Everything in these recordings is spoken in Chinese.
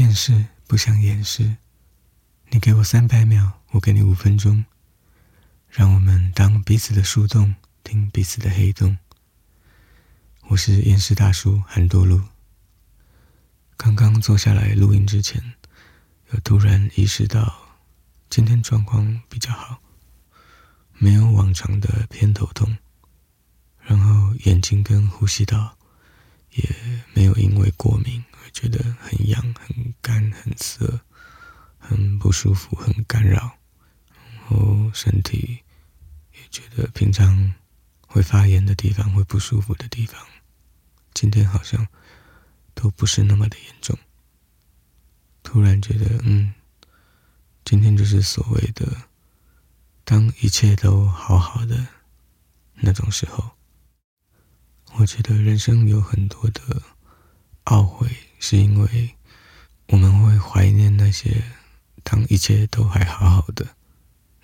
厌世不想掩饰，你给我三百秒，我给你五分钟，让我们当彼此的树洞，听彼此的黑洞。我是厌世大叔韩多路。刚刚坐下来录音之前，又突然意识到今天状况比较好，没有往常的偏头痛，然后眼睛跟呼吸道也没有因为过敏。觉得很痒、很干、很涩、很不舒服、很干扰，然后身体也觉得平常会发炎的地方、会不舒服的地方，今天好像都不是那么的严重。突然觉得，嗯，今天就是所谓的当一切都好好的那种时候。我觉得人生有很多的懊悔。是因为我们会怀念那些当一切都还好好的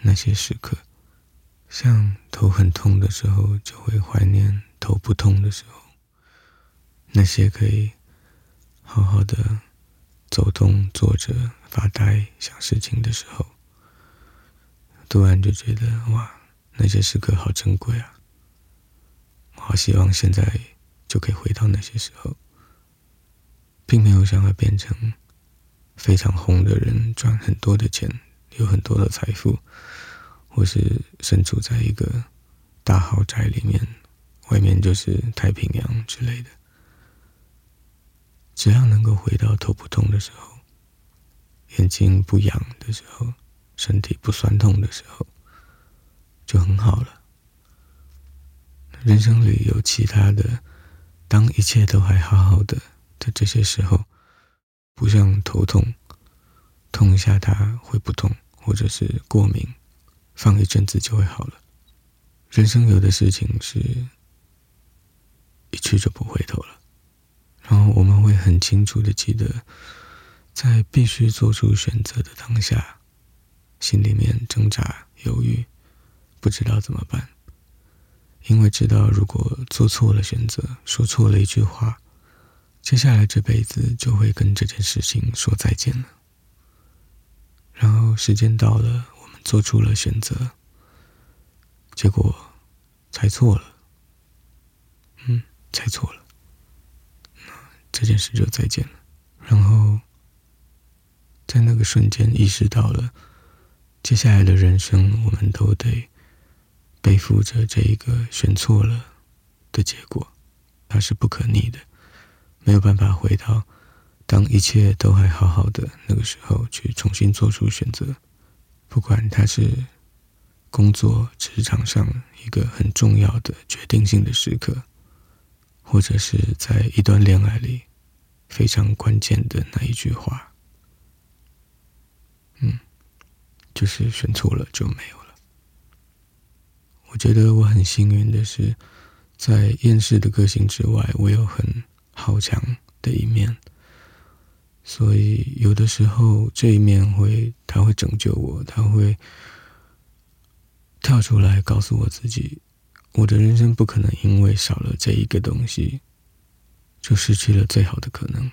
那些时刻，像头很痛的时候，就会怀念头不痛的时候，那些可以好好的走动、坐着、发呆、想事情的时候，突然就觉得哇，那些时刻好珍贵啊！我好希望现在就可以回到那些时候。并没有想要变成非常红的人，赚很多的钱，有很多的财富，或是身处在一个大豪宅里面，外面就是太平洋之类的。只要能够回到头不痛的时候，眼睛不痒的时候，身体不酸痛的时候，就很好了。人生里有其他的，当一切都还好好的。的这些时候，不像头痛，痛一下它会不痛，或者是过敏，放一阵子就会好了。人生有的事情是一去就不回头了，然后我们会很清楚的记得，在必须做出选择的当下，心里面挣扎犹豫，不知道怎么办，因为知道如果做错了选择，说错了一句话。接下来这辈子就会跟这件事情说再见了。然后时间到了，我们做出了选择，结果猜错了，嗯，猜错了，那这件事就再见了。然后在那个瞬间意识到了，接下来的人生我们都得背负着这一个选错了的结果，它是不可逆的。没有办法回到当一切都还好好的那个时候去重新做出选择，不管他是工作职场上一个很重要的决定性的时刻，或者是在一段恋爱里非常关键的那一句话，嗯，就是选错了就没有了。我觉得我很幸运的是，在厌世的个性之外，我有很。好强的一面，所以有的时候这一面会，他会拯救我，他会跳出来告诉我自己，我的人生不可能因为少了这一个东西，就失去了最好的可能。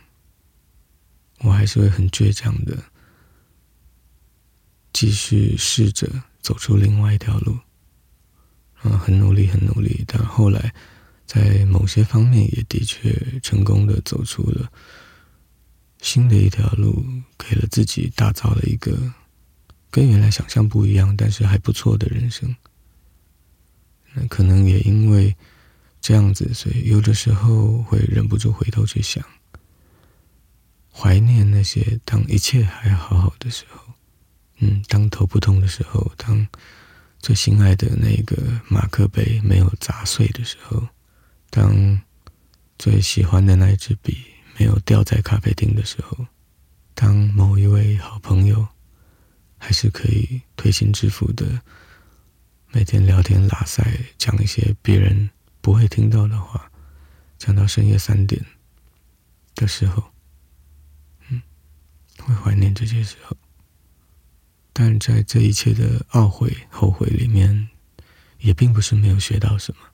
我还是会很倔强的，继续试着走出另外一条路，嗯，很努力，很努力，但后来。在某些方面也的确成功的走出了新的一条路，给了自己打造了一个跟原来想象不一样，但是还不错的人生。那可能也因为这样子，所以有的时候会忍不住回头去想，怀念那些当一切还好好的时候，嗯，当头不痛的时候，当最心爱的那个马克杯没有砸碎的时候。当最喜欢的那一支笔没有掉在咖啡厅的时候，当某一位好朋友还是可以推心置腹的每天聊天拉塞，讲一些别人不会听到的话，讲到深夜三点的时候，嗯，会怀念这些时候。但在这一切的懊悔、后悔里面，也并不是没有学到什么。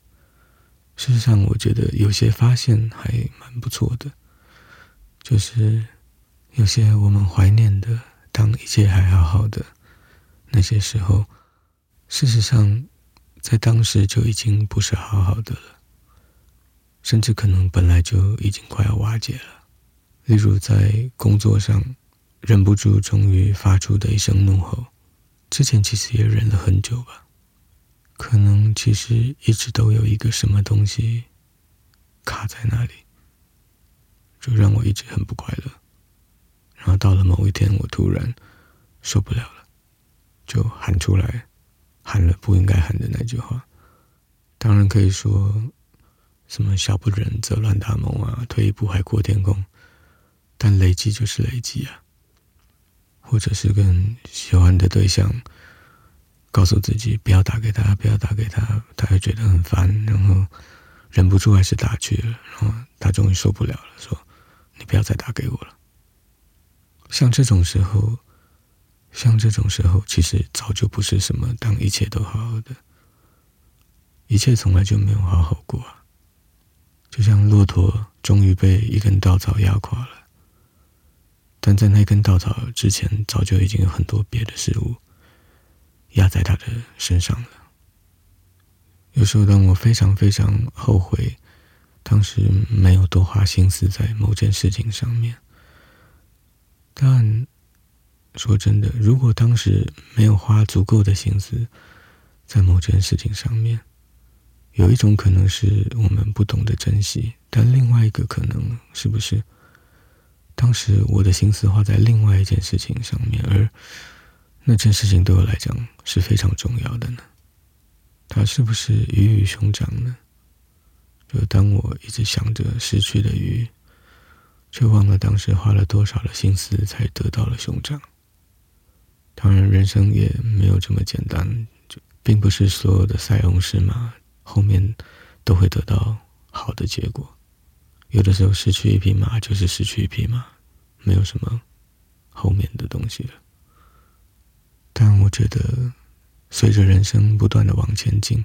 事实上，我觉得有些发现还蛮不错的，就是有些我们怀念的，当一切还好好的那些时候，事实上，在当时就已经不是好好的了，甚至可能本来就已经快要瓦解了。例如在工作上，忍不住终于发出的一声怒吼，之前其实也忍了很久吧，可能其实一直都有一个什么东西卡在那里，就让我一直很不快乐。然后到了某一天，我突然受不了了，就喊出来，喊了不应该喊的那句话。当然可以说什么“小不忍则乱大谋”啊，“退一步海阔天空”，但累积就是累积啊。或者是跟喜欢的对象告诉自己不要打给他，不要打给他，他会觉得很烦，然后忍不住还是打去了。然后他终于受不了了，说：“你不要再打给我了。”像这种时候，像这种时候，其实早就不是什么当一切都好好的，一切从来就没有好好过啊。就像骆驼终于被一根稻草压垮了，但在那根稻草之前，早就已经有很多别的事物压在他的身上了。有时候，当我非常非常后悔当时没有多花心思在某件事情上面。但说真的，如果当时没有花足够的心思在某件事情上面，有一种可能是我们不懂得珍惜；但另外一个可能是不是当时我的心思花在另外一件事情上面，而那件事情对我来讲是非常重要的呢？它是不是鱼与熊掌呢？就当我一直想着失去的鱼。却忘了当时花了多少的心思才得到了熊掌。当然，人生也没有这么简单，就并不是所有的塞翁失马后面都会得到好的结果。有的时候失去一匹马就是失去一匹马，没有什么后面的东西了。但我觉得，随着人生不断的往前进，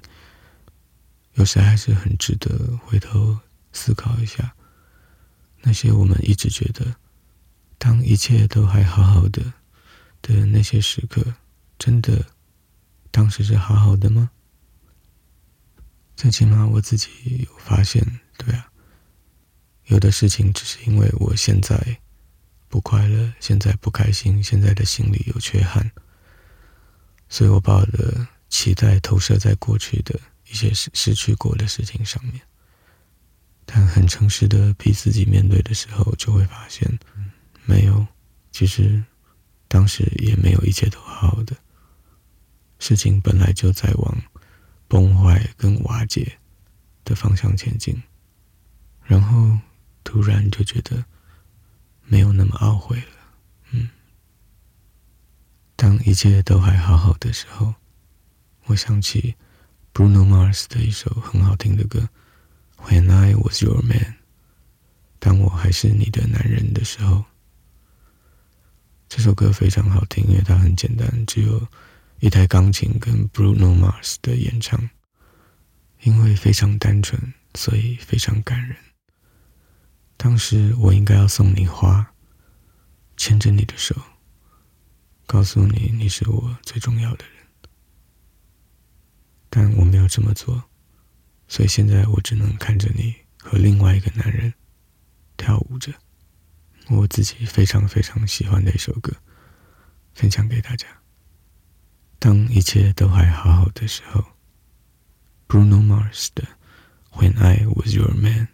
有时还是很值得回头思考一下。那些我们一直觉得，当一切都还好好的的那些时刻，真的当时是好好的吗？最起码我自己有发现，对啊，有的事情只是因为我现在不快乐，现在不开心，现在的心里有缺憾，所以我把我的期待投射在过去的一些失失去过的事情上面。但很诚实的逼自己面对的时候，就会发现，没有，其实当时也没有一切都好好的，事情本来就在往崩坏跟瓦解的方向前进，然后突然就觉得没有那么懊悔了，当一切都还好好的时候，我想起 Bruno Mars 的一首很好听的歌。When I was your man，当我还是你的男人的时候，这首歌非常好听，因为它很简单，只有一台钢琴跟 Bruno Mars 的演唱。因为非常单纯，所以非常感人。当时我应该要送你花，牵着你的手，告诉你你是我最重要的人，但我没有这么做。所以现在我只能看着你和另外一个男人跳舞着，我自己非常非常喜欢的一首歌，分享给大家。当一切都还好好的时候，Bruno Mars 的《When I Was Your Man》。